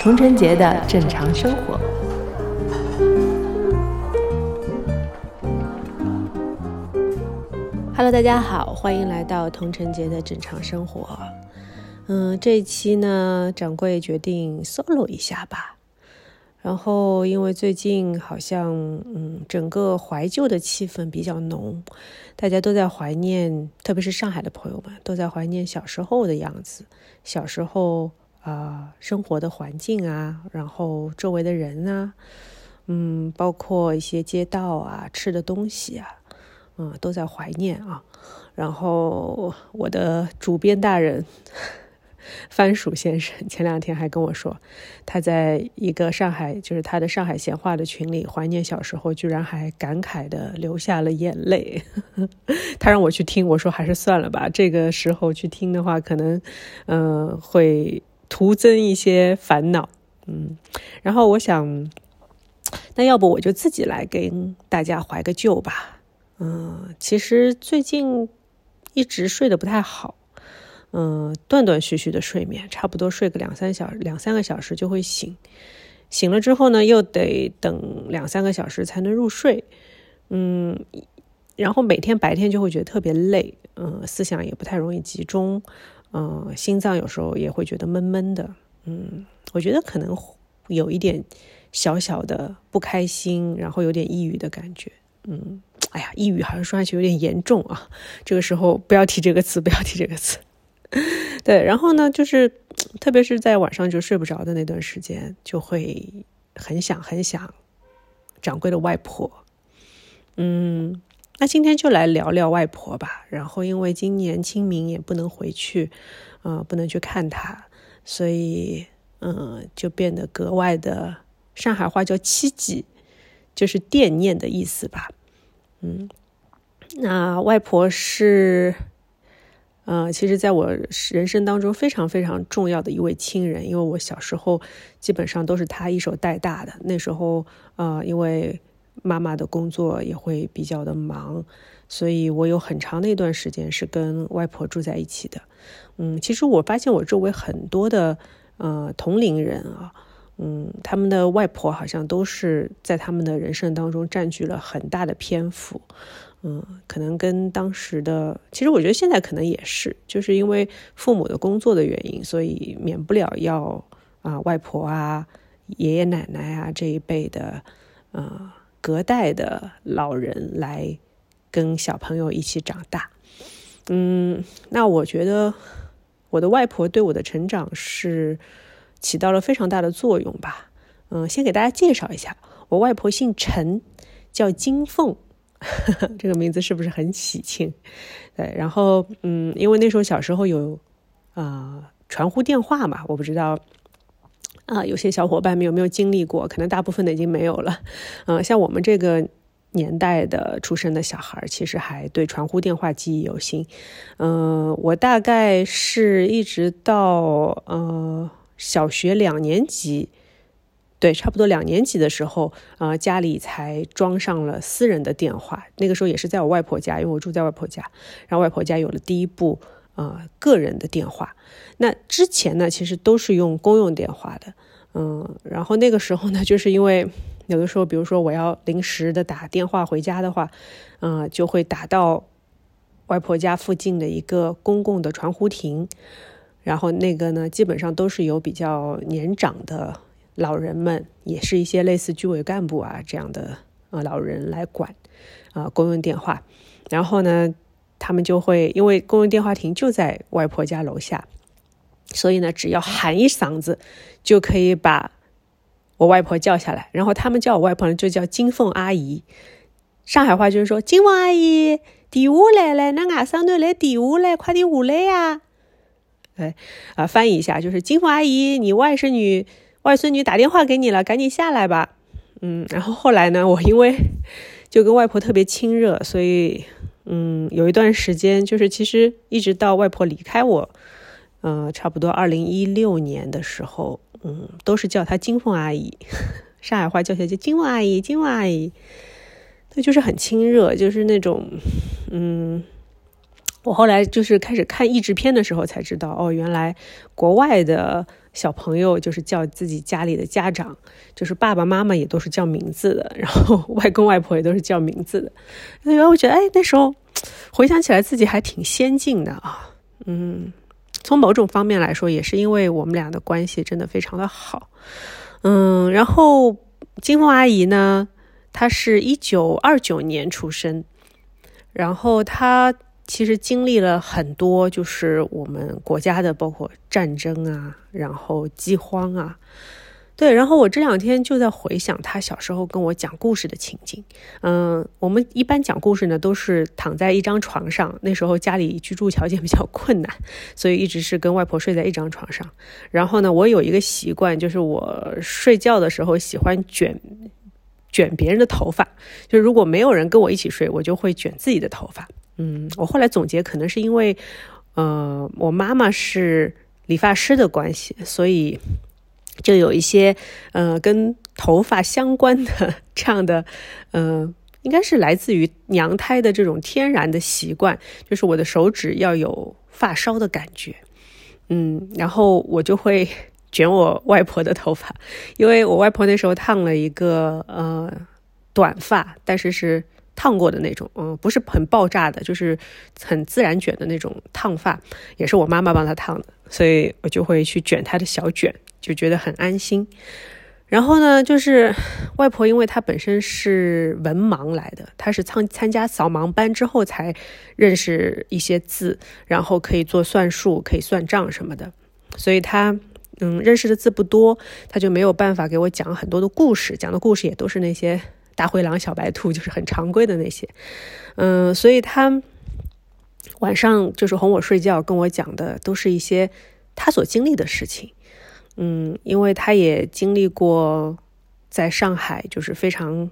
童晨杰的正常生活。Hello，大家好，欢迎来到童晨杰的正常生活。嗯，这一期呢，掌柜决定 solo 一下吧。然后，因为最近好像，嗯，整个怀旧的气氛比较浓，大家都在怀念，特别是上海的朋友们都在怀念小时候的样子，小时候。啊，生活的环境啊，然后周围的人啊，嗯，包括一些街道啊，吃的东西啊，嗯，都在怀念啊。然后我的主编大人番薯先生前两天还跟我说，他在一个上海，就是他的上海闲话的群里怀念小时候，居然还感慨的流下了眼泪。他让我去听，我说还是算了吧，这个时候去听的话，可能嗯会。徒增一些烦恼，嗯，然后我想，那要不我就自己来跟大家怀个旧吧，嗯，其实最近一直睡得不太好，嗯，断断续续的睡眠，差不多睡个两三小两三个小时就会醒，醒了之后呢，又得等两三个小时才能入睡，嗯，然后每天白天就会觉得特别累，嗯，思想也不太容易集中。嗯，心脏有时候也会觉得闷闷的。嗯，我觉得可能有一点小小的不开心，然后有点抑郁的感觉。嗯，哎呀，抑郁好像说下去有点严重啊。这个时候不要提这个词，不要提这个词。对，然后呢，就是特别是在晚上就睡不着的那段时间，就会很想很想掌柜的外婆。嗯。那今天就来聊聊外婆吧。然后，因为今年清明也不能回去，呃，不能去看她，所以，嗯，就变得格外的，上海话叫“戚忌”，就是惦念的意思吧。嗯，那外婆是，呃，其实在我人生当中非常非常重要的一位亲人，因为我小时候基本上都是他一手带大的。那时候，呃，因为。妈妈的工作也会比较的忙，所以我有很长的一段时间是跟外婆住在一起的。嗯，其实我发现我周围很多的呃同龄人啊，嗯，他们的外婆好像都是在他们的人生当中占据了很大的篇幅。嗯，可能跟当时的，其实我觉得现在可能也是，就是因为父母的工作的原因，所以免不了要啊外婆啊、爷爷奶奶啊这一辈的，呃。隔代的老人来跟小朋友一起长大，嗯，那我觉得我的外婆对我的成长是起到了非常大的作用吧。嗯，先给大家介绍一下，我外婆姓陈，叫金凤，这个名字是不是很喜庆？对，然后嗯，因为那时候小时候有啊传呼电话嘛，我不知道。啊，有些小伙伴们有没有经历过？可能大部分的已经没有了。嗯，像我们这个年代的出生的小孩，其实还对传呼电话记忆犹新。嗯，我大概是一直到呃小学两年级，对，差不多两年级的时候，呃，家里才装上了私人的电话。那个时候也是在我外婆家，因为我住在外婆家，然后外婆家有了第一部。啊，个人的电话，那之前呢，其实都是用公用电话的，嗯，然后那个时候呢，就是因为有的时候，比如说我要临时的打电话回家的话，嗯，就会打到外婆家附近的一个公共的传呼亭，然后那个呢，基本上都是有比较年长的老人们，也是一些类似居委干部啊这样的呃老人来管啊公用电话，然后呢。他们就会因为公用电话亭就在外婆家楼下，所以呢，只要喊一嗓子，就可以把我外婆叫下来。然后他们叫我外婆呢，就叫金凤阿姨。上海话就是说：“金凤阿姨，电话来了，那外甥女来电话了，快点下来呀！”哎，啊，翻译一下就是：“金凤阿姨，你外甥女、外孙女打电话给你了，赶紧下来吧。”嗯，然后后来呢，我因为就跟外婆特别亲热，所以。嗯，有一段时间，就是其实一直到外婆离开我，嗯，差不多二零一六年的时候，嗯，都是叫她金凤阿姨。上海话叫起来就金凤阿姨，金凤阿姨，那就是很亲热，就是那种，嗯。我后来就是开始看译制片的时候才知道，哦，原来国外的小朋友就是叫自己家里的家长，就是爸爸妈妈也都是叫名字的，然后 外公外婆也都是叫名字的。因为我觉得，哎，那时候回想起来自己还挺先进的啊。嗯，从某种方面来说，也是因为我们俩的关系真的非常的好。嗯，然后金凤阿姨呢，她是一九二九年出生，然后她。其实经历了很多，就是我们国家的，包括战争啊，然后饥荒啊，对。然后我这两天就在回想他小时候跟我讲故事的情景。嗯，我们一般讲故事呢，都是躺在一张床上。那时候家里居住条件比较困难，所以一直是跟外婆睡在一张床上。然后呢，我有一个习惯，就是我睡觉的时候喜欢卷卷别人的头发。就如果没有人跟我一起睡，我就会卷自己的头发。嗯，我后来总结，可能是因为，呃，我妈妈是理发师的关系，所以就有一些呃跟头发相关的这样的，呃，应该是来自于娘胎的这种天然的习惯，就是我的手指要有发梢的感觉，嗯，然后我就会 卷我外婆的头发，因为我外婆那时候烫了一个呃短发，但是是。烫过的那种，嗯，不是很爆炸的，就是很自然卷的那种烫发，也是我妈妈帮她烫的，所以我就会去卷她的小卷，就觉得很安心。然后呢，就是外婆，因为她本身是文盲来的，她是参参加扫盲班之后才认识一些字，然后可以做算术，可以算账什么的，所以她嗯认识的字不多，她就没有办法给我讲很多的故事，讲的故事也都是那些。大灰狼、小白兔就是很常规的那些，嗯，所以他晚上就是哄我睡觉，跟我讲的都是一些他所经历的事情，嗯，因为他也经历过在上海就是非常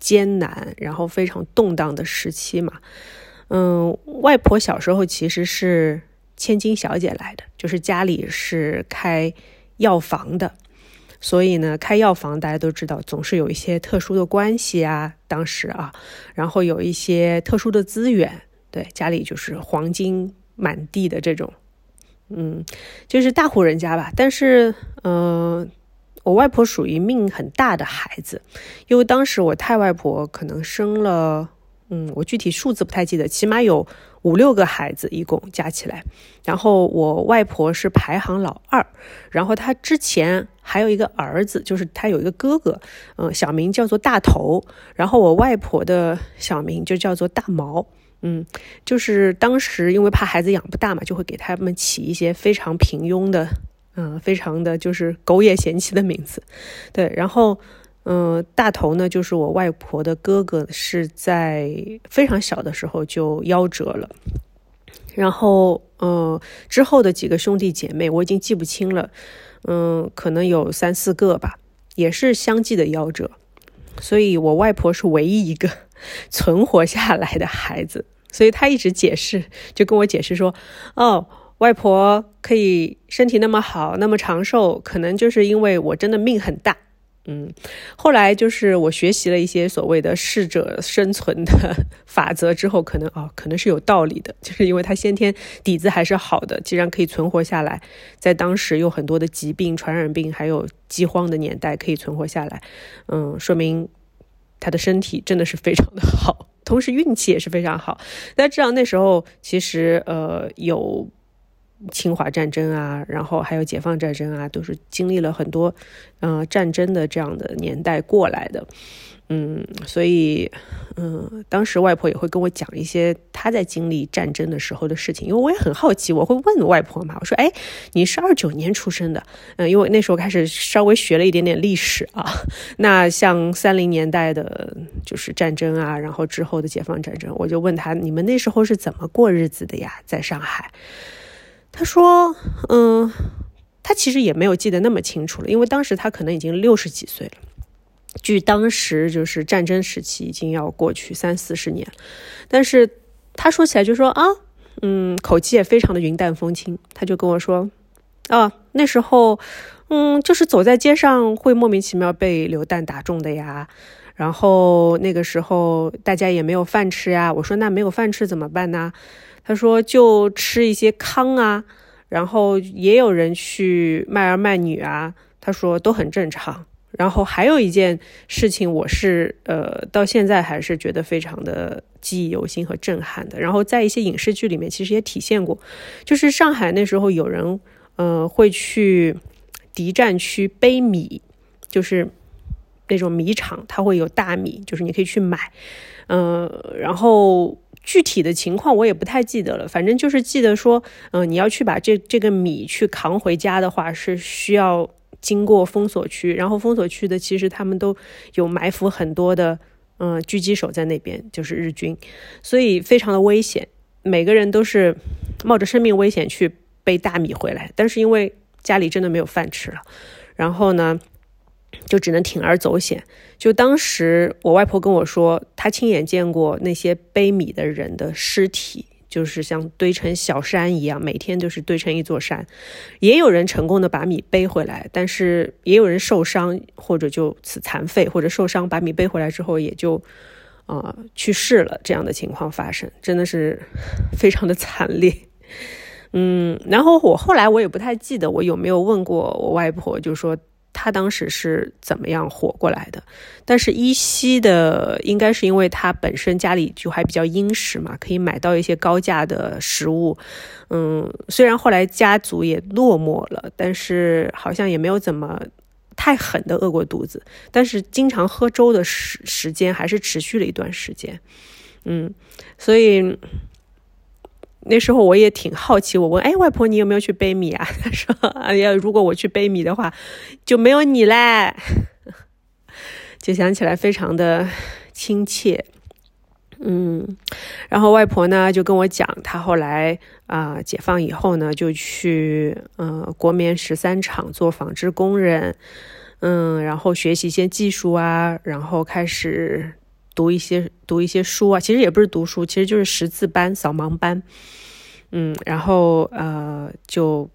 艰难，然后非常动荡的时期嘛，嗯，外婆小时候其实是千金小姐来的，就是家里是开药房的。所以呢，开药房大家都知道，总是有一些特殊的关系啊，当时啊，然后有一些特殊的资源，对家里就是黄金满地的这种，嗯，就是大户人家吧。但是，嗯，我外婆属于命很大的孩子，因为当时我太外婆可能生了，嗯，我具体数字不太记得，起码有。五六个孩子一共加起来，然后我外婆是排行老二，然后她之前还有一个儿子，就是她有一个哥哥，嗯，小名叫做大头，然后我外婆的小名就叫做大毛，嗯，就是当时因为怕孩子养不大嘛，就会给他们起一些非常平庸的，嗯，非常的就是狗眼嫌弃的名字，对，然后。嗯，大头呢，就是我外婆的哥哥，是在非常小的时候就夭折了。然后，嗯，之后的几个兄弟姐妹我已经记不清了，嗯，可能有三四个吧，也是相继的夭折。所以我外婆是唯一一个 存活下来的孩子，所以她一直解释，就跟我解释说，哦，外婆可以身体那么好，那么长寿，可能就是因为我真的命很大。嗯，后来就是我学习了一些所谓的适者生存的 法则之后，可能哦，可能是有道理的，就是因为他先天底子还是好的，既然可以存活下来，在当时有很多的疾病、传染病还有饥荒的年代可以存活下来，嗯，说明他的身体真的是非常的好，同时运气也是非常好。大家知道那时候其实呃有。侵华战争啊，然后还有解放战争啊，都是经历了很多，呃，战争的这样的年代过来的，嗯，所以，嗯，当时外婆也会跟我讲一些她在经历战争的时候的事情，因为我也很好奇，我会问外婆嘛，我说，哎，你是二九年出生的，嗯，因为那时候开始稍微学了一点点历史啊，那像三零年代的，就是战争啊，然后之后的解放战争，我就问他，你们那时候是怎么过日子的呀，在上海？他说：“嗯，他其实也没有记得那么清楚了，因为当时他可能已经六十几岁了。距当时就是战争时期已经要过去三四十年，但是他说起来就说啊，嗯，口气也非常的云淡风轻。他就跟我说，啊，那时候，嗯，就是走在街上会莫名其妙被流弹打中的呀。然后那个时候大家也没有饭吃呀。我说那没有饭吃怎么办呢？他说就吃一些糠啊。然后也有人去卖儿卖女啊。他说都很正常。然后还有一件事情，我是呃到现在还是觉得非常的记忆犹新和震撼的。然后在一些影视剧里面，其实也体现过，就是上海那时候有人呃会去敌占区背米，就是那种米厂，它会有大米，就是你可以去买。嗯，然后具体的情况我也不太记得了，反正就是记得说，嗯，你要去把这这个米去扛回家的话，是需要。经过封锁区，然后封锁区的其实他们都有埋伏很多的，嗯，狙击手在那边，就是日军，所以非常的危险。每个人都是冒着生命危险去背大米回来，但是因为家里真的没有饭吃了，然后呢，就只能铤而走险。就当时我外婆跟我说，她亲眼见过那些背米的人的尸体。就是像堆成小山一样，每天都是堆成一座山。也有人成功的把米背回来，但是也有人受伤或者就此残废，或者受伤把米背回来之后也就啊去世了。这样的情况发生，真的是 非常的惨烈。嗯，然后我后来我也不太记得我有没有问过我外婆，就说。他当时是怎么样活过来的？但是依稀的，应该是因为他本身家里就还比较殷实嘛，可以买到一些高价的食物。嗯，虽然后来家族也落寞了，但是好像也没有怎么太狠的饿过肚子。但是经常喝粥的时时间还是持续了一段时间。嗯，所以。那时候我也挺好奇，我问：“哎，外婆，你有没有去背米啊？” 她说：“哎呀，如果我去背米的话，就没有你嘞。”就想起来非常的亲切。嗯，然后外婆呢就跟我讲，她后来啊解放以后呢，就去嗯国棉十三厂做纺织工人，嗯，然后学习一些技术啊，然后开始。读一些读一些书啊，其实也不是读书，其实就是识字班、扫盲班，嗯，然后呃就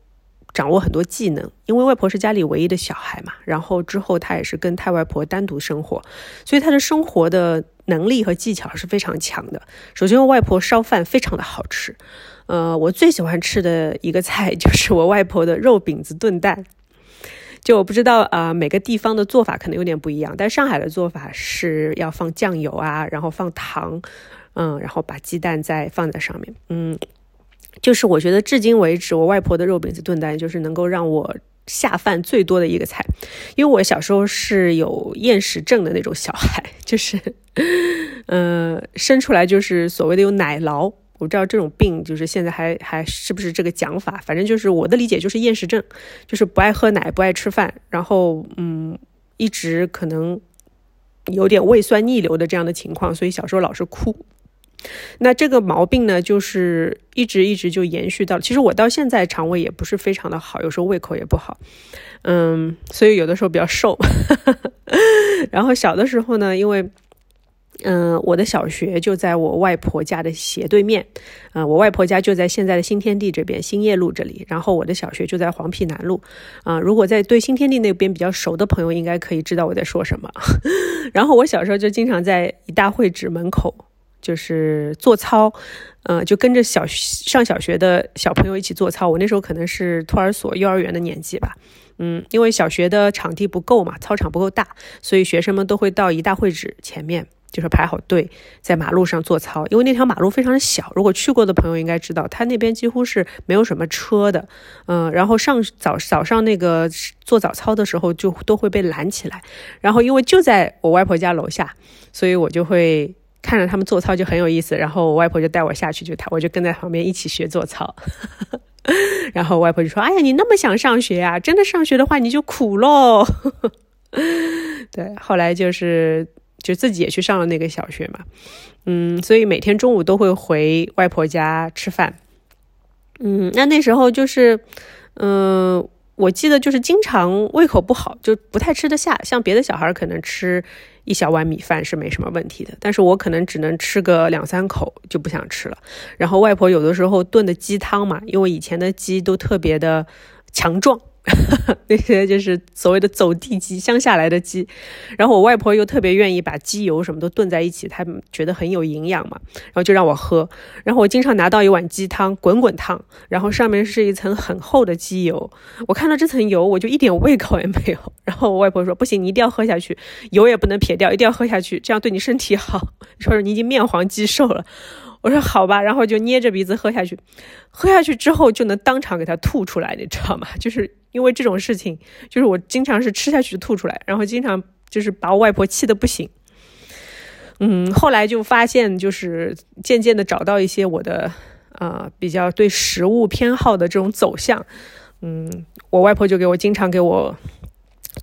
掌握很多技能。因为外婆是家里唯一的小孩嘛，然后之后他也是跟太外婆单独生活，所以他的生活的能力和技巧是非常强的。首先，外婆烧饭非常的好吃，呃，我最喜欢吃的一个菜就是我外婆的肉饼子炖蛋。就我不知道啊，每个地方的做法可能有点不一样，但上海的做法是要放酱油啊，然后放糖，嗯，然后把鸡蛋再放在上面，嗯，就是我觉得至今为止，我外婆的肉饼子炖蛋就是能够让我下饭最多的一个菜，因为我小时候是有厌食症的那种小孩，就是，嗯，生出来就是所谓的有奶酪。我不知道这种病就是现在还还是不是这个讲法，反正就是我的理解就是厌食症，就是不爱喝奶，不爱吃饭，然后嗯，一直可能有点胃酸逆流的这样的情况，所以小时候老是哭。那这个毛病呢，就是一直一直就延续到，其实我到现在肠胃也不是非常的好，有时候胃口也不好，嗯，所以有的时候比较瘦。然后小的时候呢，因为。嗯，我的小学就在我外婆家的斜对面，啊，我外婆家就在现在的新天地这边，兴业路这里。然后我的小学就在黄陂南路，啊，如果在对新天地那边比较熟的朋友，应该可以知道我在说什么。然后我小时候就经常在一大会址门口，就是做操，呃，就跟着小上小学的小朋友一起做操。我那时候可能是托儿所、幼儿园的年纪吧，嗯，因为小学的场地不够嘛，操场不够大，所以学生们都会到一大会址前面。就是排好队在马路上做操，因为那条马路非常的小。如果去过的朋友应该知道，它那边几乎是没有什么车的。嗯，然后上早早上那个做早操的时候，就都会被拦起来。然后因为就在我外婆家楼下，所以我就会看着他们做操就很有意思。然后我外婆就带我下去，就他我就跟在旁边一起学做操。然后外婆就说：“哎呀，你那么想上学啊？真的上学的话，你就苦喽。” 对，后来就是。就自己也去上了那个小学嘛，嗯，所以每天中午都会回外婆家吃饭，嗯，那那时候就是，嗯，我记得就是经常胃口不好，就不太吃得下。像别的小孩可能吃一小碗米饭是没什么问题的，但是我可能只能吃个两三口就不想吃了。然后外婆有的时候炖的鸡汤嘛，因为以前的鸡都特别的强壮。那些就是所谓的走地鸡，乡下来的鸡。然后我外婆又特别愿意把鸡油什么都炖在一起，她觉得很有营养嘛，然后就让我喝。然后我经常拿到一碗鸡汤，滚滚烫，然后上面是一层很厚的鸡油。我看到这层油，我就一点胃口也没有。然后我外婆说：“不行，你一定要喝下去，油也不能撇掉，一定要喝下去，这样对你身体好。”说是你已经面黄肌瘦了。我说好吧，然后就捏着鼻子喝下去，喝下去之后就能当场给它吐出来，你知道吗？就是因为这种事情，就是我经常是吃下去就吐出来，然后经常就是把我外婆气得不行。嗯，后来就发现，就是渐渐的找到一些我的啊比较对食物偏好的这种走向。嗯，我外婆就给我经常给我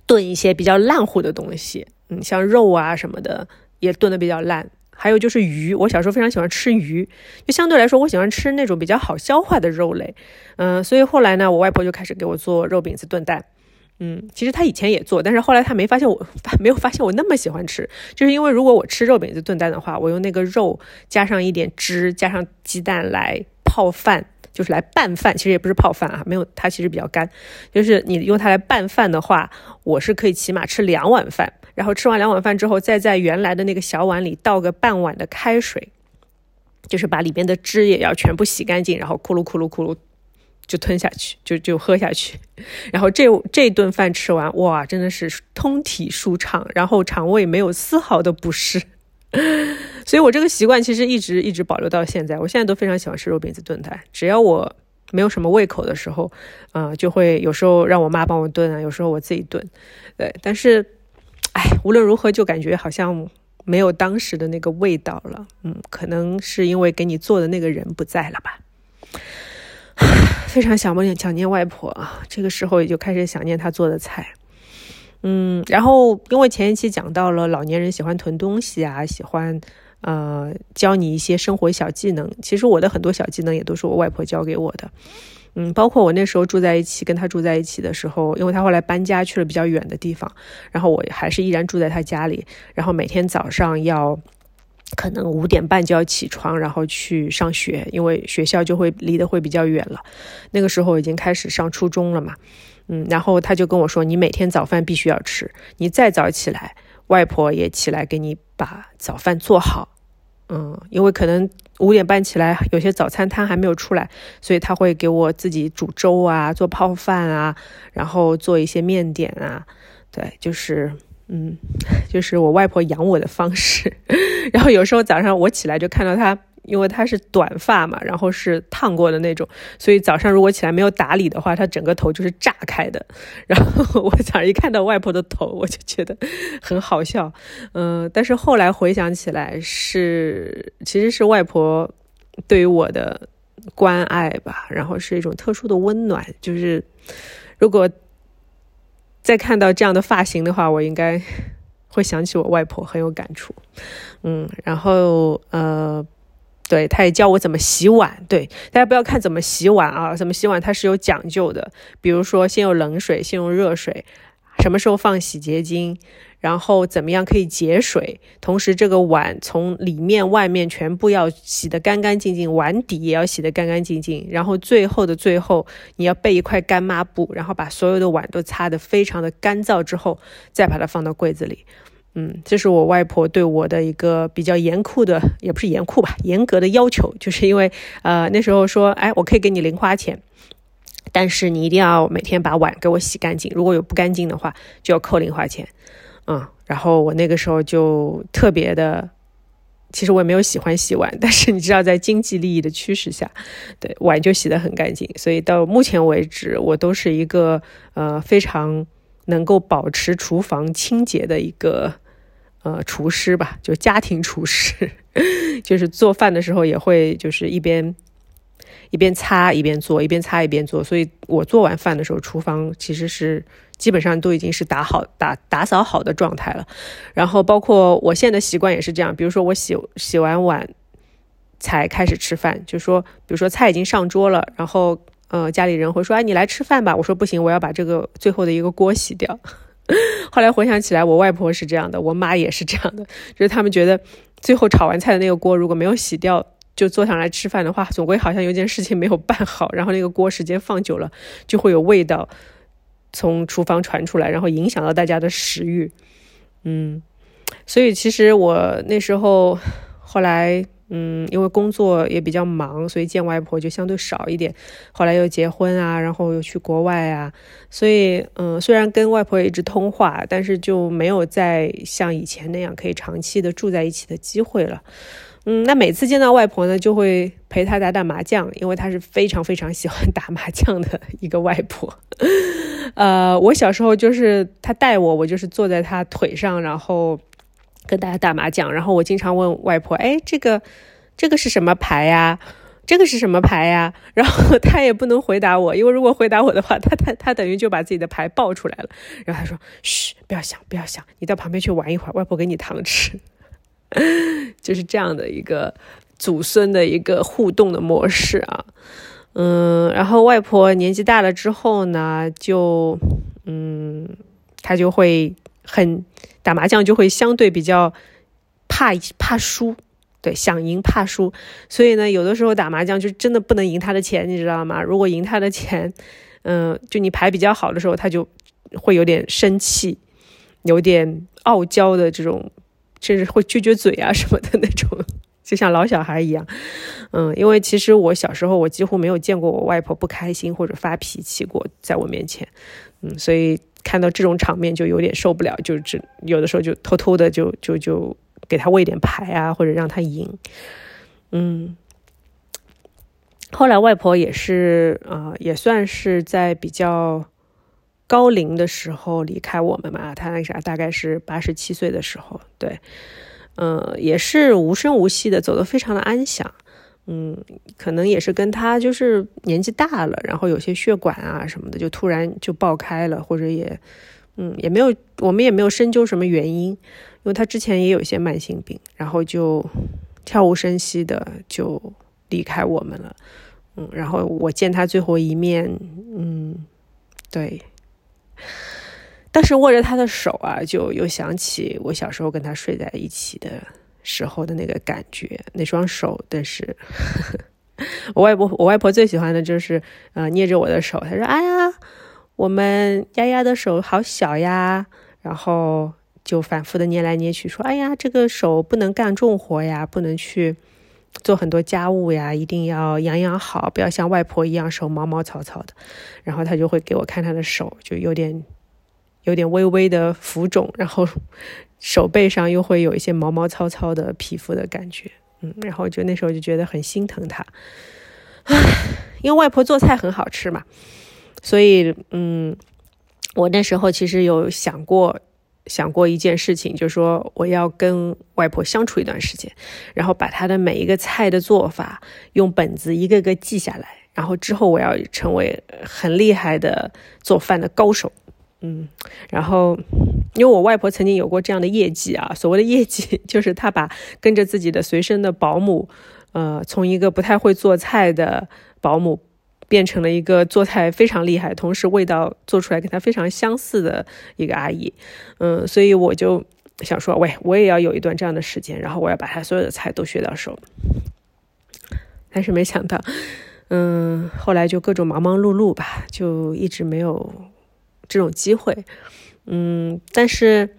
炖一些比较烂糊的东西，嗯，像肉啊什么的也炖的比较烂。还有就是鱼，我小时候非常喜欢吃鱼，就相对来说，我喜欢吃那种比较好消化的肉类，嗯，所以后来呢，我外婆就开始给我做肉饼子炖蛋，嗯，其实她以前也做，但是后来她没发现我，没有发现我那么喜欢吃，就是因为如果我吃肉饼子炖蛋的话，我用那个肉加上一点汁，加上鸡蛋来泡饭，就是来拌饭，其实也不是泡饭啊，没有，它其实比较干，就是你用它来拌饭的话，我是可以起码吃两碗饭。然后吃完两碗饭之后，再在原来的那个小碗里倒个半碗的开水，就是把里边的汁也要全部洗干净，然后咕噜咕噜咕噜就吞下去，就就喝下去。然后这这顿饭吃完，哇，真的是通体舒畅，然后肠胃没有丝毫的不适。所以我这个习惯其实一直一直保留到现在。我现在都非常喜欢吃肉饼子炖蛋，只要我没有什么胃口的时候，啊，就会有时候让我妈帮我炖啊，有时候我自己炖。对，但是。哎，无论如何，就感觉好像没有当时的那个味道了。嗯，可能是因为给你做的那个人不在了吧。非常想念想念外婆啊，这个时候也就开始想念她做的菜。嗯，然后因为前一期讲到了老年人喜欢囤东西啊，喜欢呃教你一些生活小技能。其实我的很多小技能也都是我外婆教给我的。嗯，包括我那时候住在一起，跟他住在一起的时候，因为他后来搬家去了比较远的地方，然后我还是依然住在他家里，然后每天早上要可能五点半就要起床，然后去上学，因为学校就会离得会比较远了。那个时候已经开始上初中了嘛，嗯，然后他就跟我说，你每天早饭必须要吃，你再早起来，外婆也起来给你把早饭做好。嗯，因为可能五点半起来，有些早餐摊还没有出来，所以他会给我自己煮粥啊，做泡饭啊，然后做一些面点啊。对，就是，嗯，就是我外婆养我的方式。然后有时候早上我起来就看到他。因为他是短发嘛，然后是烫过的那种，所以早上如果起来没有打理的话，他整个头就是炸开的。然后我早上一看到外婆的头，我就觉得很好笑。嗯，但是后来回想起来，是其实是外婆对于我的关爱吧，然后是一种特殊的温暖。就是如果再看到这样的发型的话，我应该会想起我外婆，很有感触。嗯，然后呃。对，他也教我怎么洗碗。对，大家不要看怎么洗碗啊，怎么洗碗它是有讲究的。比如说，先用冷水，先用热水，什么时候放洗洁精，然后怎么样可以节水。同时，这个碗从里面、外面全部要洗得干干净净，碗底也要洗得干干净净。然后最后的最后，你要备一块干抹布，然后把所有的碗都擦得非常的干燥之后，再把它放到柜子里。嗯，这是我外婆对我的一个比较严酷的，也不是严酷吧，严格的要求，就是因为呃那时候说，哎，我可以给你零花钱，但是你一定要每天把碗给我洗干净，如果有不干净的话，就要扣零花钱。嗯，然后我那个时候就特别的，其实我也没有喜欢洗碗，但是你知道，在经济利益的驱使下，对碗就洗得很干净，所以到目前为止，我都是一个呃非常。能够保持厨房清洁的一个呃厨师吧，就家庭厨师，就是做饭的时候也会就是一边一边擦一边做，一边擦一边做。所以我做完饭的时候，厨房其实是基本上都已经是打好打打扫好的状态了。然后包括我现在的习惯也是这样，比如说我洗洗完碗才开始吃饭，就说比如说菜已经上桌了，然后。呃，家里人会说：“哎，你来吃饭吧。”我说：“不行，我要把这个最后的一个锅洗掉。”后来回想起来，我外婆是这样的，我妈也是这样的，就是他们觉得最后炒完菜的那个锅如果没有洗掉，就坐上来吃饭的话，总归好像有件事情没有办好，然后那个锅时间放久了就会有味道，从厨房传出来，然后影响到大家的食欲。嗯，所以其实我那时候后来。嗯，因为工作也比较忙，所以见外婆就相对少一点。后来又结婚啊，然后又去国外啊，所以嗯，虽然跟外婆一直通话，但是就没有再像以前那样可以长期的住在一起的机会了。嗯，那每次见到外婆呢，就会陪她打打麻将，因为她是非常非常喜欢打麻将的一个外婆。呃，我小时候就是她带我，我就是坐在她腿上，然后。跟大家打麻将，然后我经常问外婆：“哎，这个，这个是什么牌呀？这个是什么牌呀？”然后她也不能回答我，因为如果回答我的话，她她她等于就把自己的牌爆出来了。然后她说：“嘘，不要想，不要想，你到旁边去玩一会儿，外婆给你糖吃。”就是这样的一个祖孙的一个互动的模式啊。嗯，然后外婆年纪大了之后呢，就嗯，她就会很。打麻将就会相对比较怕怕输，对，想赢怕输，所以呢，有的时候打麻将就真的不能赢他的钱，你知道吗？如果赢他的钱，嗯，就你牌比较好的时候，他就会有点生气，有点傲娇的这种，甚至会撅撅嘴啊什么的那种，就像老小孩一样。嗯，因为其实我小时候我几乎没有见过我外婆不开心或者发脾气过，在我面前，嗯，所以。看到这种场面就有点受不了，就只有的时候就偷偷的就就就给他喂点牌啊，或者让他赢。嗯，后来外婆也是啊，也算是在比较高龄的时候离开我们嘛。她那啥大概是八十七岁的时候，对，嗯，也是无声无息的走得非常的安详。嗯，可能也是跟他就是年纪大了，然后有些血管啊什么的就突然就爆开了，或者也，嗯，也没有，我们也没有深究什么原因，因为他之前也有一些慢性病，然后就悄无声息的就离开我们了，嗯，然后我见他最后一面，嗯，对，但是握着他的手啊，就又想起我小时候跟他睡在一起的。时候的那个感觉，那双手，但是 我外婆，我外婆最喜欢的就是呃捏着我的手，她说：“哎呀，我们丫丫的手好小呀。”然后就反复的捏来捏去，说：“哎呀，这个手不能干重活呀，不能去做很多家务呀，一定要养养好，不要像外婆一样手毛毛糙糙的。”然后她就会给我看她的手，就有点有点微微的浮肿，然后。手背上又会有一些毛毛糙糙的皮肤的感觉，嗯，然后就那时候就觉得很心疼他，唉，因为外婆做菜很好吃嘛，所以嗯，我那时候其实有想过想过一件事情，就是说我要跟外婆相处一段时间，然后把她的每一个菜的做法用本子一个个记下来，然后之后我要成为很厉害的做饭的高手。嗯，然后，因为我外婆曾经有过这样的业绩啊，所谓的业绩 就是她把跟着自己的随身的保姆，呃，从一个不太会做菜的保姆，变成了一个做菜非常厉害，同时味道做出来跟她非常相似的一个阿姨。嗯，所以我就想说，喂，我也要有一段这样的时间，然后我要把她所有的菜都学到手。但是没想到，嗯，后来就各种忙忙碌碌吧，就一直没有。这种机会，嗯，但是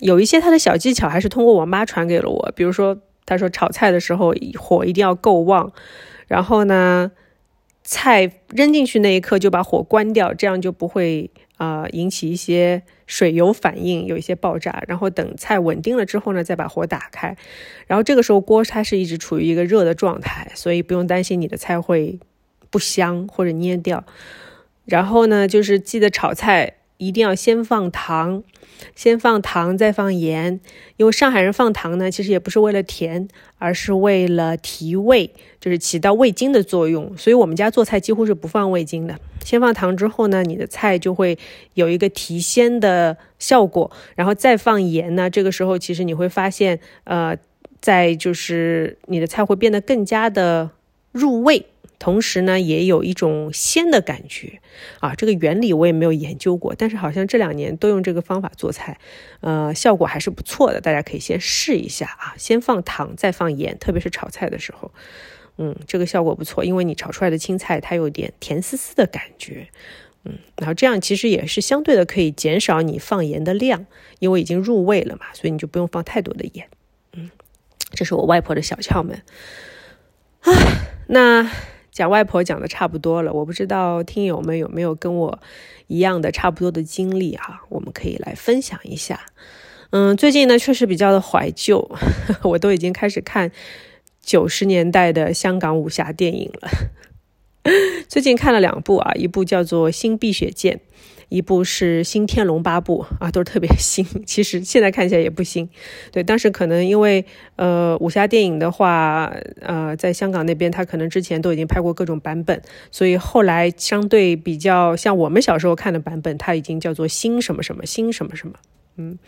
有一些他的小技巧还是通过我妈传给了我。比如说，他说炒菜的时候火一定要够旺，然后呢，菜扔进去那一刻就把火关掉，这样就不会啊引起一些水油反应，有一些爆炸。然后等菜稳定了之后呢，再把火打开，然后这个时候锅它是一直处于一个热的状态，所以不用担心你的菜会不香或者蔫掉。然后呢，就是记得炒菜一定要先放糖，先放糖再放盐，因为上海人放糖呢，其实也不是为了甜，而是为了提味，就是起到味精的作用。所以我们家做菜几乎是不放味精的。先放糖之后呢，你的菜就会有一个提鲜的效果，然后再放盐呢，这个时候其实你会发现，呃，在就是你的菜会变得更加的入味。同时呢，也有一种鲜的感觉啊。这个原理我也没有研究过，但是好像这两年都用这个方法做菜，呃，效果还是不错的。大家可以先试一下啊，先放糖，再放盐，特别是炒菜的时候，嗯，这个效果不错，因为你炒出来的青菜它有点甜丝丝的感觉，嗯，然后这样其实也是相对的可以减少你放盐的量，因为已经入味了嘛，所以你就不用放太多的盐。嗯，这是我外婆的小窍门。啊，那讲外婆讲的差不多了，我不知道听友们有没有跟我一样的差不多的经历哈，我们可以来分享一下。嗯，最近呢确实比较的怀旧，我都已经开始看九十年代的香港武侠电影了。最近看了两部啊，一部叫做《新碧血剑》，一部是《新天龙八部》啊，都是特别 新。其实现在看起来也不新，对，当时可能因为呃武侠电影的话，呃，在香港那边他可能之前都已经拍过各种版本，所以后来相对比较像我们小时候看的版本，它已经叫做新什么什么新什么什么。嗯，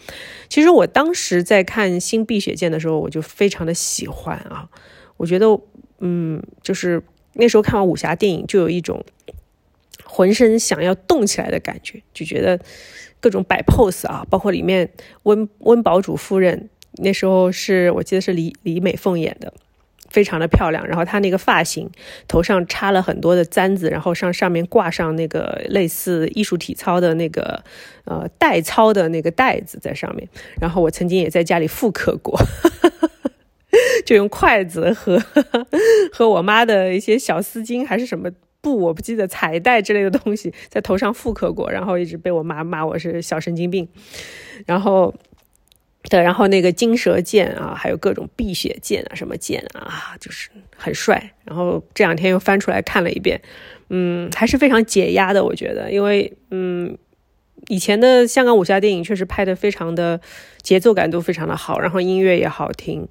其实我当时在看《新碧血剑》的时候，我就非常的喜欢啊。我觉得，嗯，就是那时候看完武侠电影，就有一种浑身想要动起来的感觉，就觉得各种摆 pose 啊，包括里面温温堡主夫人，那时候是我记得是李李美凤演的。非常的漂亮，然后她那个发型，头上插了很多的簪子，然后上上面挂上那个类似艺术体操的那个呃带操的那个带子在上面。然后我曾经也在家里复刻过，就用筷子和 和我妈的一些小丝巾还是什么布，我不记得彩带之类的东西在头上复刻过，然后一直被我妈骂我是小神经病，然后。对，然后那个金蛇剑啊，还有各种碧血剑啊，什么剑啊，就是很帅。然后这两天又翻出来看了一遍，嗯，还是非常解压的，我觉得，因为嗯，以前的香港武侠电影确实拍的非常的节奏感都非常的好，然后音乐也好听。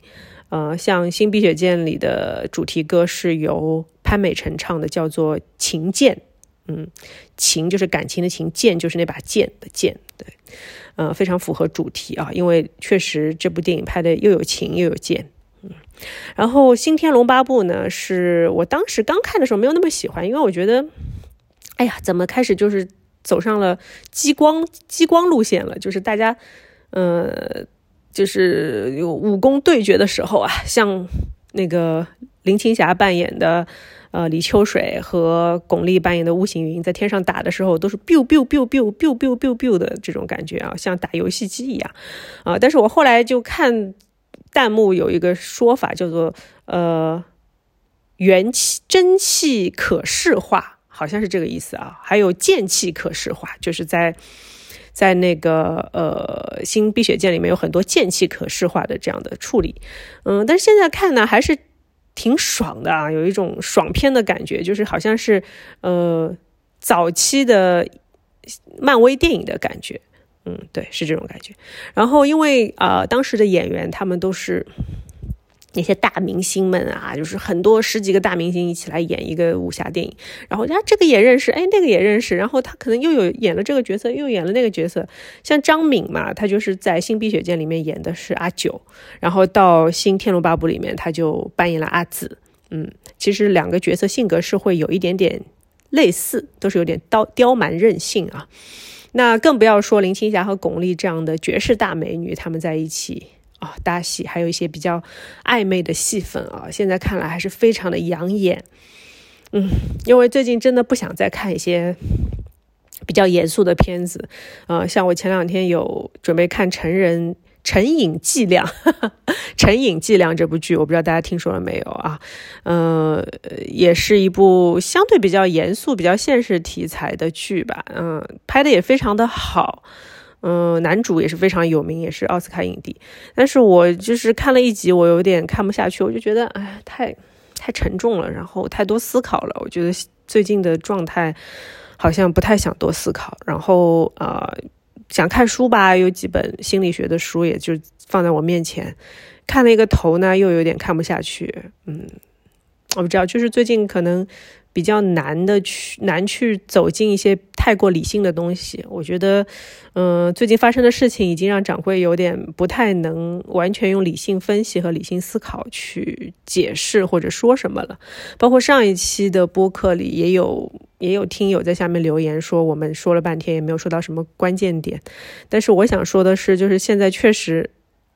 呃，像《新碧血剑》里的主题歌是由潘美辰唱的，叫做《情剑》。嗯，情就是感情的情，剑就是那把剑的剑，对。呃，非常符合主题啊，因为确实这部电影拍的又有情又有剑，嗯，然后《新天龙八部》呢，是我当时刚看的时候没有那么喜欢，因为我觉得，哎呀，怎么开始就是走上了激光激光路线了？就是大家，呃，就是有武功对决的时候啊，像那个林青霞扮演的。呃，李秋水和巩俐扮演的巫行云在天上打的时候，都是 biu biu biu biu biu biu biu biu 的这种感觉啊，像打游戏机一样啊。但是我后来就看弹幕有一个说法叫做呃元气真气可视化，好像是这个意思啊。还有剑气可视化，就是在在那个呃新碧血剑里面有很多剑气可视化的这样的处理。嗯，但是现在看呢，还是。挺爽的啊，有一种爽片的感觉，就是好像是呃早期的漫威电影的感觉，嗯，对，是这种感觉。然后因为啊，当时的演员他们都是。那些大明星们啊，就是很多十几个大明星一起来演一个武侠电影，然后他这个也认识，哎，那个也认识，然后他可能又有演了这个角色，又演了那个角色。像张敏嘛，他就是在《新碧血剑》里面演的是阿九，然后到《新天龙八部》里面他就扮演了阿紫。嗯，其实两个角色性格是会有一点点类似，都是有点刁刁蛮任性啊。那更不要说林青霞和巩俐这样的绝世大美女，她们在一起。啊，搭戏还有一些比较暧昧的戏份啊，现在看来还是非常的养眼。嗯，因为最近真的不想再看一些比较严肃的片子啊，像我前两天有准备看成人《成瘾剂量》，《成瘾剂量》这部剧，我不知道大家听说了没有啊？嗯，也是一部相对比较严肃、比较现实题材的剧吧。嗯，拍的也非常的好。嗯，男主也是非常有名，也是奥斯卡影帝。但是我就是看了一集，我有点看不下去，我就觉得，哎，太太沉重了，然后太多思考了。我觉得最近的状态好像不太想多思考，然后呃，想看书吧，有几本心理学的书，也就放在我面前，看了一个头呢，又有点看不下去。嗯，我不知道，就是最近可能。比较难的去难去走进一些太过理性的东西，我觉得，嗯，最近发生的事情已经让掌柜有点不太能完全用理性分析和理性思考去解释或者说什么了。包括上一期的播客里也有也有听友在下面留言说，我们说了半天也没有说到什么关键点。但是我想说的是，就是现在确实，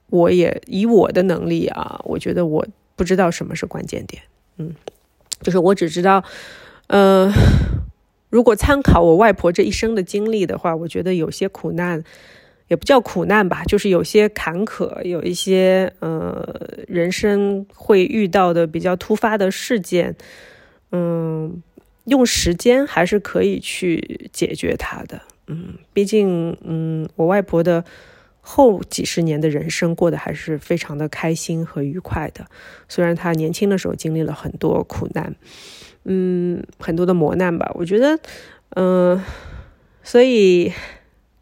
我也以我的能力啊，我觉得我不知道什么是关键点，嗯。就是我只知道，呃，如果参考我外婆这一生的经历的话，我觉得有些苦难也不叫苦难吧，就是有些坎坷，有一些呃人生会遇到的比较突发的事件，嗯，用时间还是可以去解决它的。嗯，毕竟嗯，我外婆的后几十年的人生过得还是非常的开心和愉快的，虽然他年轻的时候经历了很多苦难。嗯，很多的磨难吧，我觉得，嗯，所以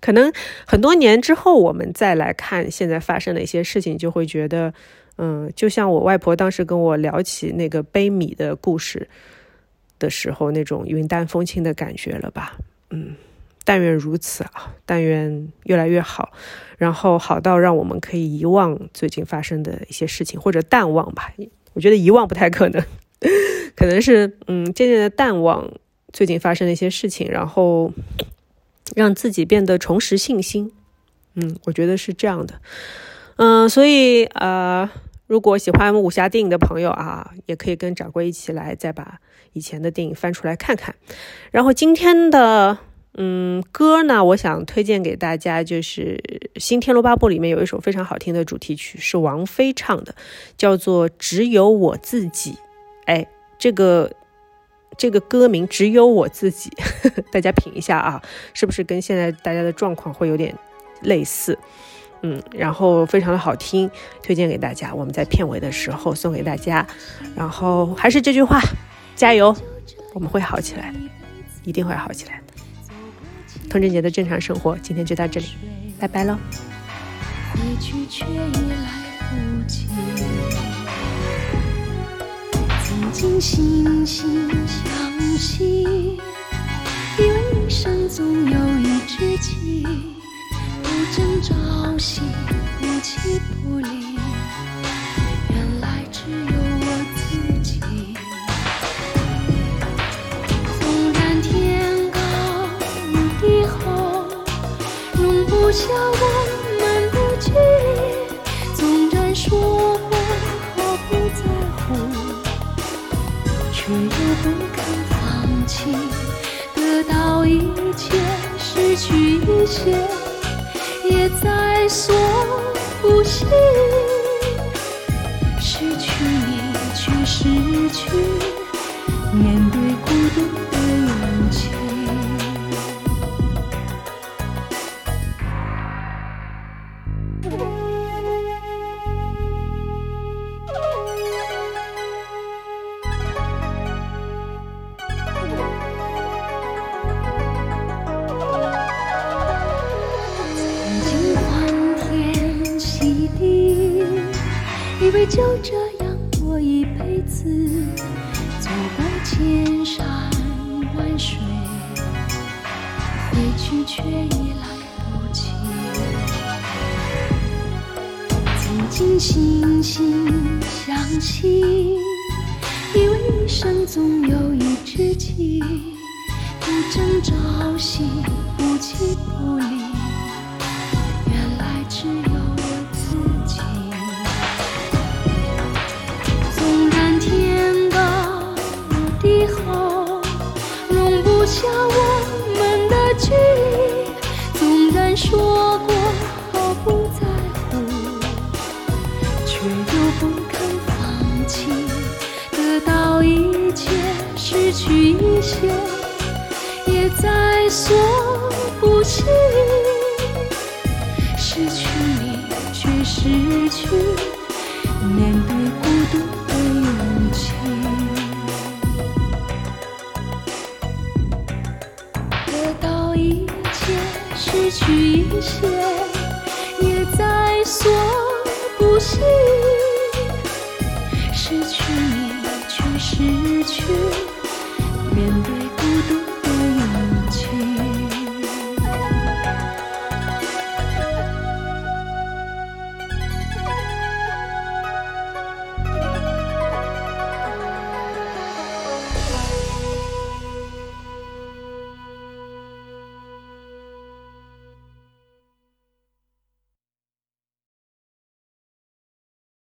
可能很多年之后，我们再来看现在发生的一些事情，就会觉得，嗯，就像我外婆当时跟我聊起那个背米的故事的时候，那种云淡风轻的感觉了吧？嗯，但愿如此啊，但愿越来越好，然后好到让我们可以遗忘最近发生的一些事情，或者淡忘吧。我觉得遗忘不太可能。可能是嗯，渐渐的淡忘最近发生的一些事情，然后让自己变得重拾信心。嗯，我觉得是这样的。嗯，所以呃，如果喜欢武侠电影的朋友啊，也可以跟掌柜一起来再把以前的电影翻出来看看。然后今天的嗯歌呢，我想推荐给大家，就是《新天罗八部》里面有一首非常好听的主题曲，是王菲唱的，叫做《只有我自己》。哎，这个这个歌名只有我自己，呵 呵大家品一下啊，是不是跟现在大家的状况会有点类似？嗯，然后非常的好听，推荐给大家。我们在片尾的时候送给大家。然后还是这句话，加油，我们会好起来的，一定会好起来的。童贞节的正常生活，今天就到这里，拜拜喽。回去却已来不及曾经惺惺相惜，以为一生总有一知己，不争朝夕，不弃不离，下我们的距离；纵然说过毫不在乎。却又不肯放弃，得到一切，失去一切，也在所不惜。失去你，却失去面对孤独说过毫不在乎，却又不肯放弃。得到一切，失去一些，也在所不惜。失去你，却失去